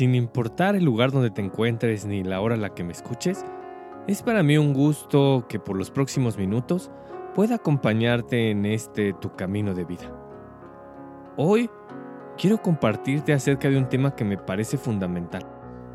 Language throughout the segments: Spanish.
Sin importar el lugar donde te encuentres ni la hora a la que me escuches, es para mí un gusto que por los próximos minutos pueda acompañarte en este tu camino de vida. Hoy quiero compartirte acerca de un tema que me parece fundamental.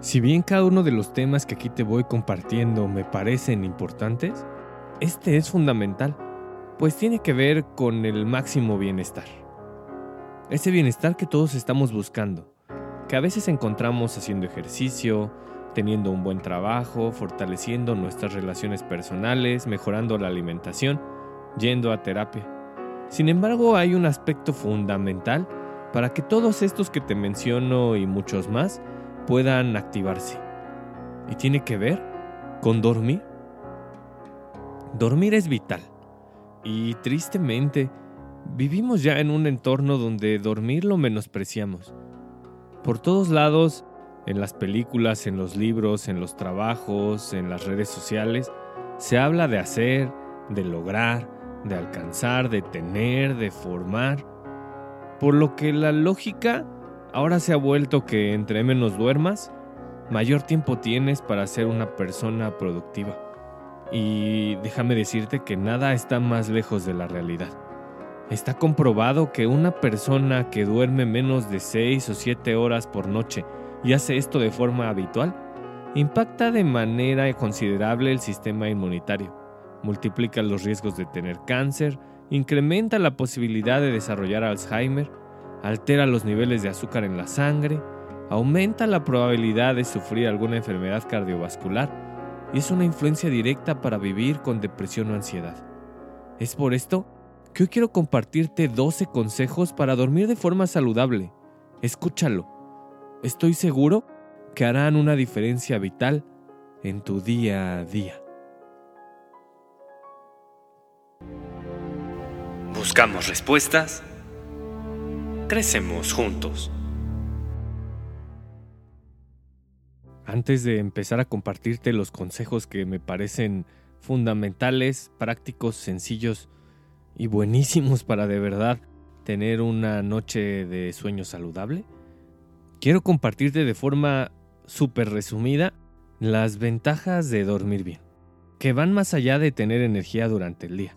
Si bien cada uno de los temas que aquí te voy compartiendo me parecen importantes, este es fundamental, pues tiene que ver con el máximo bienestar. Ese bienestar que todos estamos buscando, que a veces encontramos haciendo ejercicio, teniendo un buen trabajo, fortaleciendo nuestras relaciones personales, mejorando la alimentación, yendo a terapia. Sin embargo, hay un aspecto fundamental para que todos estos que te menciono y muchos más puedan activarse. Y tiene que ver con dormir. Dormir es vital. Y tristemente, vivimos ya en un entorno donde dormir lo menospreciamos. Por todos lados, en las películas, en los libros, en los trabajos, en las redes sociales, se habla de hacer, de lograr, de alcanzar, de tener, de formar. Por lo que la lógica ahora se ha vuelto que entre menos duermas, mayor tiempo tienes para ser una persona productiva. Y déjame decirte que nada está más lejos de la realidad. Está comprobado que una persona que duerme menos de 6 o 7 horas por noche y hace esto de forma habitual, impacta de manera considerable el sistema inmunitario, multiplica los riesgos de tener cáncer, incrementa la posibilidad de desarrollar Alzheimer, altera los niveles de azúcar en la sangre, aumenta la probabilidad de sufrir alguna enfermedad cardiovascular y es una influencia directa para vivir con depresión o ansiedad. Es por esto que hoy quiero compartirte 12 consejos para dormir de forma saludable. Escúchalo. Estoy seguro que harán una diferencia vital en tu día a día. Buscamos respuestas. Crecemos juntos. Antes de empezar a compartirte los consejos que me parecen fundamentales, prácticos, sencillos, y buenísimos para de verdad tener una noche de sueño saludable, quiero compartirte de forma súper resumida las ventajas de dormir bien, que van más allá de tener energía durante el día.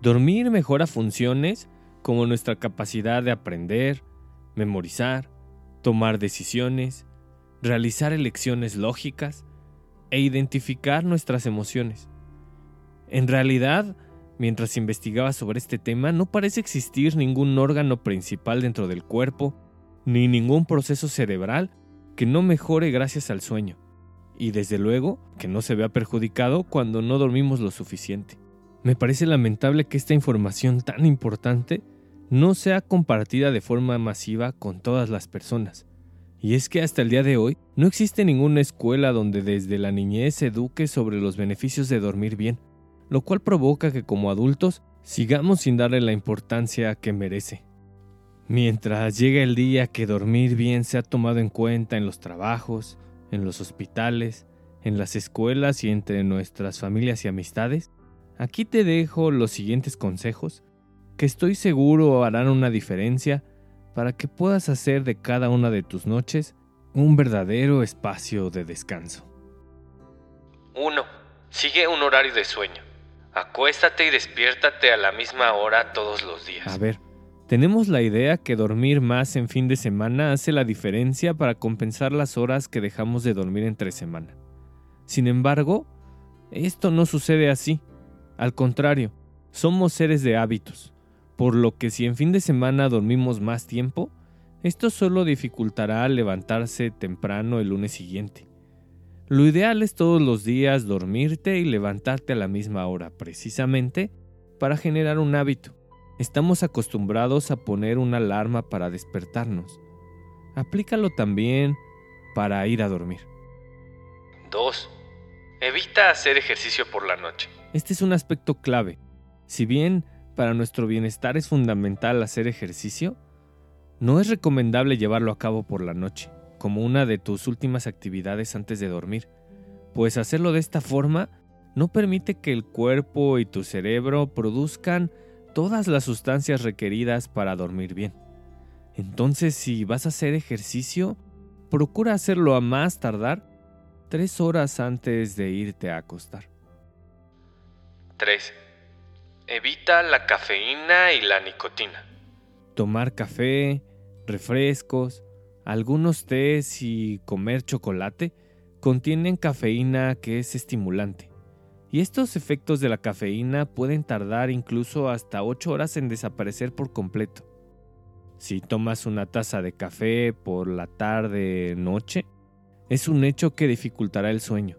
Dormir mejora funciones como nuestra capacidad de aprender, memorizar, tomar decisiones, realizar elecciones lógicas e identificar nuestras emociones. En realidad, Mientras investigaba sobre este tema, no parece existir ningún órgano principal dentro del cuerpo, ni ningún proceso cerebral que no mejore gracias al sueño, y desde luego que no se vea perjudicado cuando no dormimos lo suficiente. Me parece lamentable que esta información tan importante no sea compartida de forma masiva con todas las personas. Y es que hasta el día de hoy no existe ninguna escuela donde desde la niñez se eduque sobre los beneficios de dormir bien lo cual provoca que como adultos sigamos sin darle la importancia que merece. Mientras llega el día que dormir bien se ha tomado en cuenta en los trabajos, en los hospitales, en las escuelas y entre nuestras familias y amistades, aquí te dejo los siguientes consejos que estoy seguro harán una diferencia para que puedas hacer de cada una de tus noches un verdadero espacio de descanso. 1. Sigue un horario de sueño. Acuéstate y despiértate a la misma hora todos los días. A ver, tenemos la idea que dormir más en fin de semana hace la diferencia para compensar las horas que dejamos de dormir entre semana. Sin embargo, Esto no sucede así. Al contrario, somos seres de hábitos, por lo que si en fin de semana dormimos más tiempo, esto solo dificultará levantarse temprano el lunes siguiente. Lo ideal es todos los días dormirte y levantarte a la misma hora, precisamente para generar un hábito. Estamos acostumbrados a poner una alarma para despertarnos. Aplícalo también para ir a dormir. 2. Evita hacer ejercicio por la noche. Este es un aspecto clave. Si bien para nuestro bienestar es fundamental hacer ejercicio, no es recomendable llevarlo a cabo por la noche, como una de tus últimas actividades antes de dormir, pues hacerlo de esta forma no permite que el cuerpo y tu cerebro produzcan todas las sustancias requeridas para dormir bien. Entonces, si vas a hacer ejercicio, procura hacerlo a más tardar tres horas antes de irte a acostar. 3. Evita la cafeína y la nicotina. Tomar café, refrescos, algunos tés y comer chocolate contienen cafeína que es estimulante. Y estos efectos de la cafeína pueden tardar incluso hasta 8 horas en desaparecer por completo. Si tomas una taza de café por la tarde noche, es un hecho que dificultará el sueño.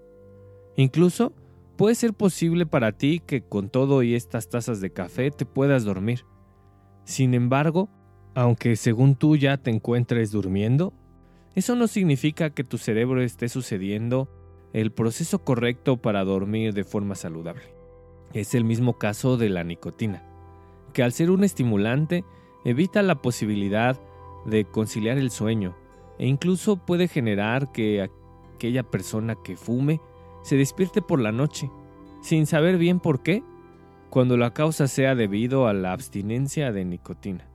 Incluso puede ser posible para ti que con todo y estas tazas de café te puedas dormir. Sin embargo, aunque según tú ya te encuentres durmiendo, eso no significa que tu cerebro esté sucediendo el proceso correcto para dormir de forma saludable. Es el mismo caso de la nicotina, que al ser un estimulante evita la posibilidad de conciliar el sueño e incluso puede generar que aquella persona que fume se despierte por la noche, sin saber bien por qué, cuando la causa sea debido a la abstinencia de nicotina.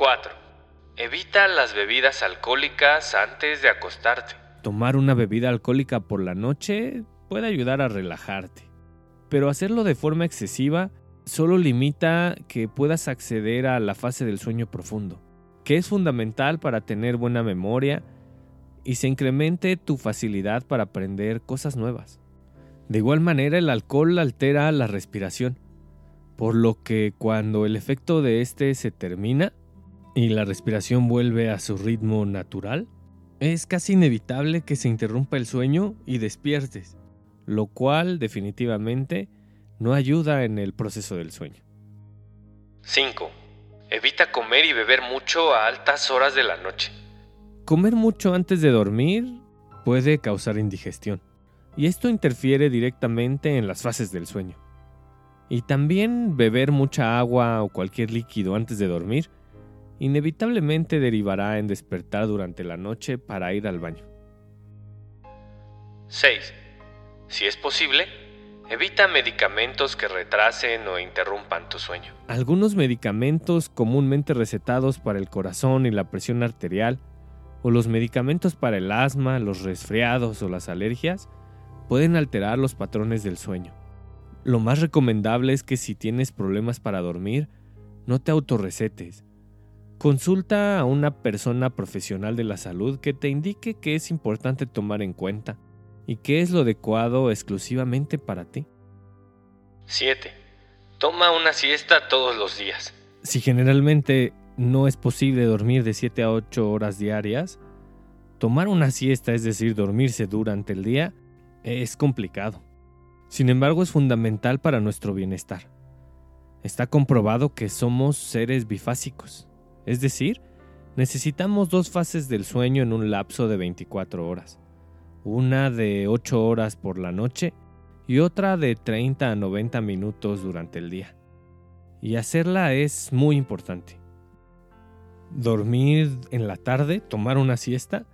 4. Evita las bebidas alcohólicas antes de acostarte. Tomar una bebida alcohólica por la noche puede ayudar a relajarte, pero hacerlo de forma excesiva solo limita que puedas acceder a la fase del sueño profundo, que es fundamental para tener buena memoria y se incremente tu facilidad para aprender cosas nuevas. De igual manera, el alcohol altera la respiración, por lo que cuando el efecto de este se termina y la respiración vuelve a su ritmo natural, es casi inevitable que se interrumpa el sueño y despiertes, lo cual definitivamente no ayuda en el proceso del sueño. 5. Evita comer y beber mucho a altas horas de la noche. Comer mucho antes de dormir puede causar indigestión, y esto interfiere directamente en las fases del sueño. Y también beber mucha agua o cualquier líquido antes de dormir inevitablemente derivará en despertar durante la noche para ir al baño. 6. Si es posible, evita medicamentos que retrasen o interrumpan tu sueño. Algunos medicamentos comúnmente recetados para el corazón y la presión arterial, o los medicamentos para el asma, los resfriados o las alergias, pueden alterar los patrones del sueño. Lo más recomendable es que si tienes problemas para dormir, no te autorrecetes Consulta a una persona profesional de la salud que te indique qué es importante tomar en cuenta y qué es lo adecuado exclusivamente para ti. 7. Toma una siesta todos los días. Si generalmente no es posible dormir de 7 a 8 horas diarias, tomar una siesta, es decir, dormirse durante el día, es complicado. Sin embargo, es fundamental para nuestro bienestar. Está comprobado que somos seres bifásicos, es decir, necesitamos dos fases del sueño en un lapso de 24 horas. Una de 8 horas por la noche y otra de 30 a 90 minutos durante el día. Y hacerla es muy importante. Dormir en la tarde, tomar una siesta,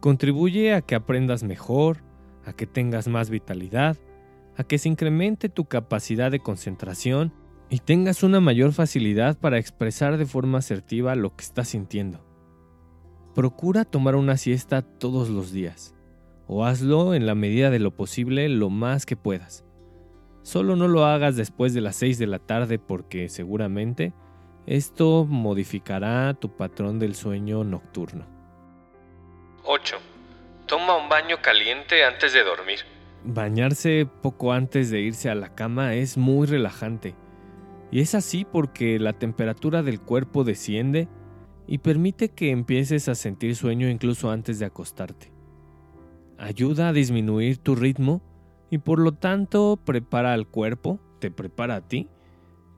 contribuye a que aprendas mejor, a que tengas más vitalidad, a que se incremente tu capacidad de concentración y tengas una mayor facilidad para expresar de forma asertiva lo que estás sintiendo. Procura tomar una siesta todos los días, o hazlo en la medida de lo posible lo más que puedas. Solo no lo hagas después de las 6 de la tarde porque seguramente esto modificará tu patrón del sueño nocturno. 8. Toma un baño caliente antes de dormir. Bañarse poco antes de irse a la cama es muy relajante. Y es así porque la temperatura del cuerpo desciende y permite que empieces a sentir sueño incluso antes de acostarte. Ayuda a disminuir tu ritmo y por lo tanto prepara al cuerpo, te prepara a ti,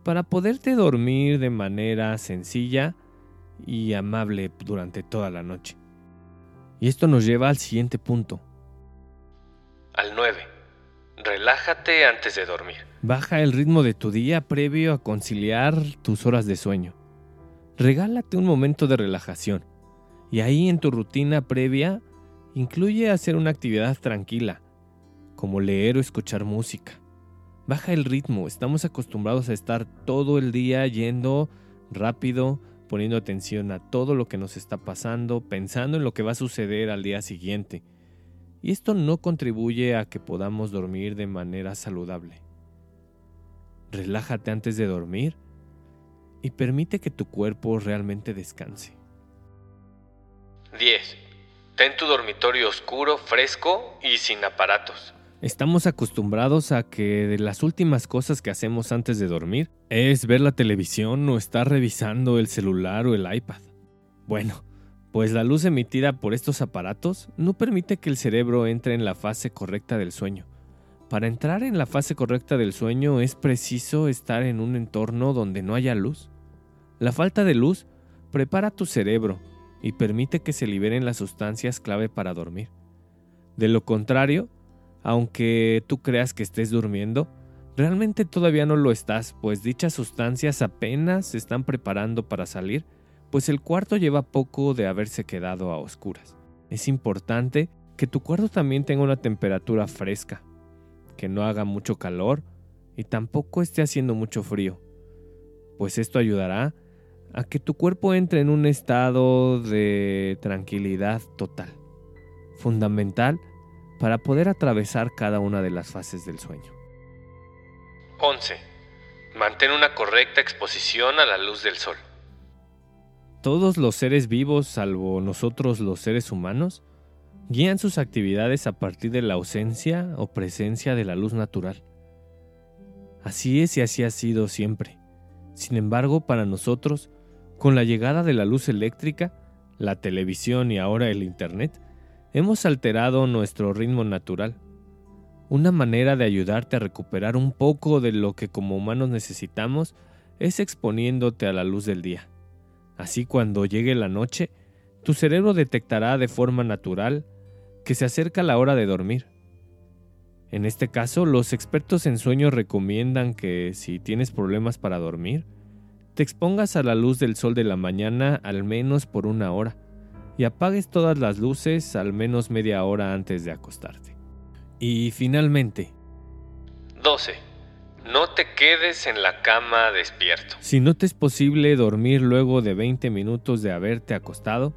para poderte dormir de manera sencilla y amable durante toda la noche. Y esto nos lleva al siguiente punto. Al 9. Relájate antes de dormir. Baja el ritmo de tu día previo a conciliar tus horas de sueño. Regálate un momento de relajación. Y ahí en tu rutina previa, incluye hacer una actividad tranquila, como leer o escuchar música. Baja el ritmo, estamos acostumbrados a estar todo el día yendo rápido, poniendo atención a todo lo que nos está pasando, pensando en lo que va a suceder al día siguiente. Y esto no contribuye a que podamos dormir de manera saludable. Relájate antes de dormir y permite que tu cuerpo realmente descanse. 10. Ten tu dormitorio oscuro, fresco y sin aparatos. Estamos acostumbrados a que de las últimas cosas que hacemos antes de dormir es ver la televisión o estar revisando el celular o el iPad. Bueno, pues la luz emitida por estos aparatos no permite que el cerebro entre en la fase correcta del sueño. Para entrar en la fase correcta del sueño es preciso estar en un entorno donde no haya luz. La falta de luz prepara tu cerebro y permite que se liberen las sustancias clave para dormir. De lo contrario, aunque tú creas que estés durmiendo, realmente todavía no lo estás, pues dichas sustancias apenas se están preparando para salir, pues el cuarto lleva poco de haberse quedado a oscuras. Es importante que tu cuarto también tenga una temperatura fresca, que no haga mucho calor y tampoco esté haciendo mucho frío, pues esto ayudará a que tu cuerpo entre en un estado de tranquilidad total, fundamental para poder atravesar cada una de las fases del sueño. 11. Mantén una correcta exposición a la luz del sol. Todos los seres vivos, salvo nosotros los seres humanos, guían sus actividades a partir de la ausencia o presencia de la luz natural. Así es y así ha sido siempre. Sin embargo, para nosotros, con la llegada de la luz eléctrica, la televisión y ahora el Internet, hemos alterado nuestro ritmo natural. Una manera de ayudarte a recuperar un poco de lo que como humanos necesitamos es exponiéndote a la luz del día. Así cuando llegue la noche, tu cerebro detectará de forma natural que se acerca la hora de dormir. En este caso, los expertos en sueño recomiendan que si tienes problemas para dormir, te expongas a la luz del sol de la mañana al menos por una hora y apagues todas las luces al menos media hora antes de acostarte. Y finalmente, 12. No te quedes en la cama despierto. Si no te es posible dormir luego de 20 minutos de haberte acostado,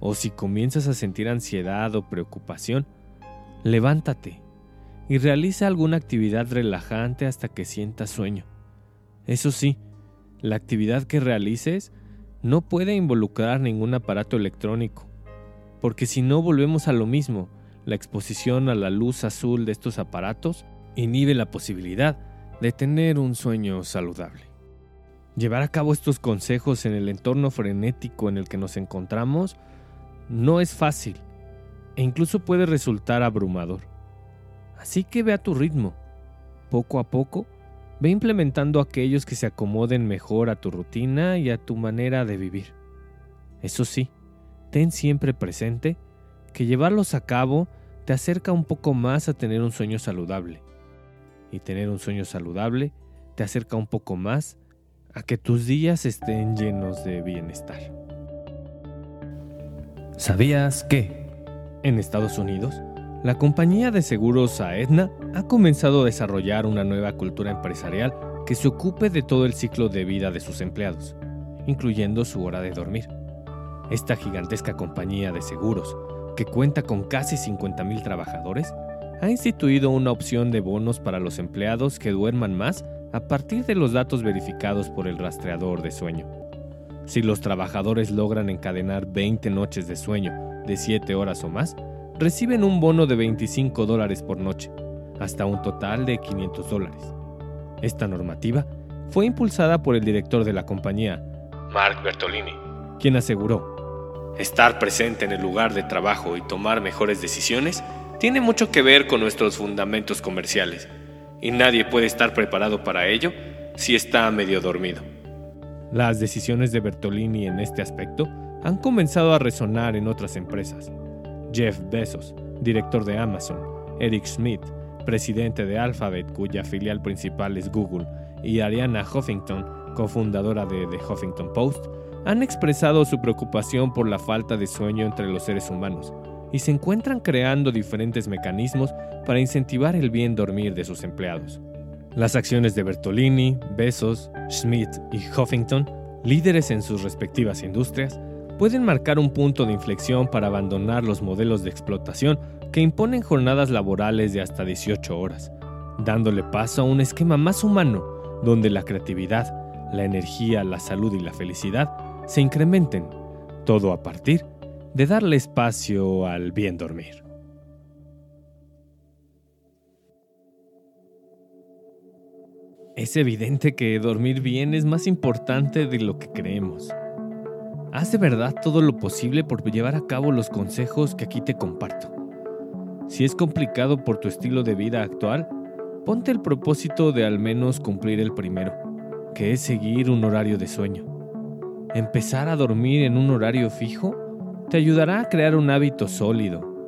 o si comienzas a sentir ansiedad o preocupación, levántate y realiza alguna actividad relajante hasta que sientas sueño. Eso sí, la actividad que realices no puede involucrar ningún aparato electrónico, porque si no volvemos a lo mismo, la exposición a la luz azul de estos aparatos inhibe la posibilidad de tener un sueño saludable. Llevar a cabo estos consejos en el entorno frenético en el que nos encontramos no es fácil e incluso puede resultar abrumador. Así que ve a tu ritmo. Poco a poco, Ve implementando aquellos que se acomoden mejor a tu rutina y a tu manera de vivir. Eso sí, ten siempre presente que llevarlos a cabo te acerca un poco más a tener un sueño saludable. Y tener un sueño saludable te acerca un poco más a que tus días estén llenos de bienestar. ¿Sabías que en Estados Unidos la compañía de seguros Aetna ha comenzado a desarrollar una nueva cultura empresarial que se ocupe de todo el ciclo de vida de sus empleados, incluyendo su hora de dormir. Esta gigantesca compañía de seguros, que cuenta con casi 50.000 trabajadores, ha instituido una opción de bonos para los empleados que duerman más a partir de los datos verificados por el rastreador de sueño. Si los trabajadores logran encadenar 20 noches de sueño de 7 horas o más, reciben un bono de 25 dólares por noche, hasta un total de 500 dólares. Esta normativa fue impulsada por el director de la compañía, Mark Bertolini, quien aseguró, estar presente en el lugar de trabajo y tomar mejores decisiones tiene mucho que ver con nuestros fundamentos comerciales, y nadie puede estar preparado para ello si está medio dormido. Las decisiones de Bertolini en este aspecto han comenzado a resonar en otras empresas. Jeff Bezos, director de Amazon, Eric Schmidt, presidente de Alphabet, cuya filial principal es Google, y Ariana Huffington, cofundadora de The Huffington Post, han expresado su preocupación por la falta de sueño entre los seres humanos y se encuentran creando diferentes mecanismos para incentivar el bien dormir de sus empleados. Las acciones de Bertolini, Bezos, Schmidt y Huffington, líderes en sus respectivas industrias, pueden marcar un punto de inflexión para abandonar los modelos de explotación que imponen jornadas laborales de hasta 18 horas, dándole paso a un esquema más humano donde la creatividad, la energía, la salud y la felicidad se incrementen, todo a partir de darle espacio al bien dormir. Es evidente que dormir bien es más importante de lo que creemos. Haz de verdad todo lo posible por llevar a cabo los consejos que aquí te comparto. Si es complicado por tu estilo de vida actual, ponte el propósito de al menos cumplir el primero, que es seguir un horario de sueño. Empezar a dormir en un horario fijo te ayudará a crear un hábito sólido,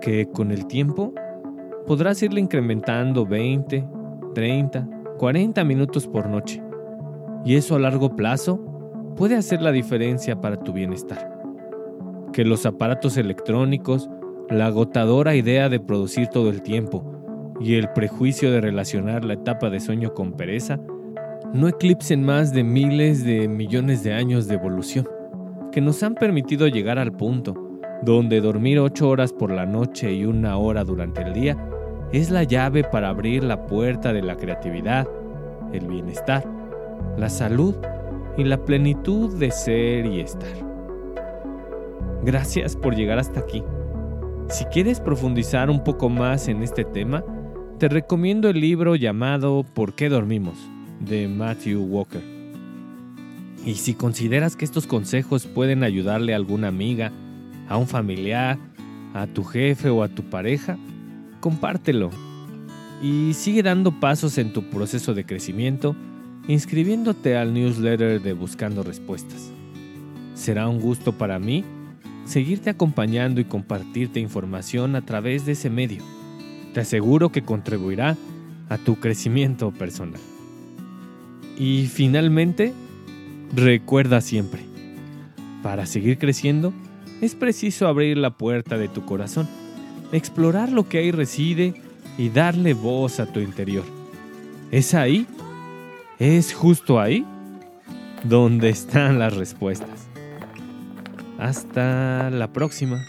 que con el tiempo podrás irle incrementando 20, 30, 40 minutos por noche. Y eso a largo plazo puede hacer la diferencia para tu bienestar. Que los aparatos electrónicos, la agotadora idea de producir todo el tiempo y el prejuicio de relacionar la etapa de sueño con pereza no eclipsen más de miles de millones de años de evolución que nos han permitido llegar al punto donde dormir ocho horas por la noche y una hora durante el día es la llave para abrir la puerta de la creatividad, el bienestar, la salud y la plenitud de ser y estar. Gracias por llegar hasta aquí. Si quieres profundizar un poco más en este tema, te recomiendo el libro llamado ¿Por qué dormimos? de Matthew Walker. Y si consideras que estos consejos pueden ayudarle a alguna amiga, a un familiar, a tu jefe o a tu pareja, compártelo. Y sigue dando pasos en tu proceso de crecimiento, inscribiéndote al newsletter de Buscando Respuestas. Será un gusto para mí seguirte acompañando y compartirte información a través de ese medio. Te aseguro que contribuirá a tu crecimiento personal. Y finalmente, Recuerda siempre, para seguir creciendo es preciso abrir la puerta de tu corazón, explorar lo que ahí reside y darle voz a tu interior. Es ahí, es justo ahí, donde están las respuestas. Hasta la próxima.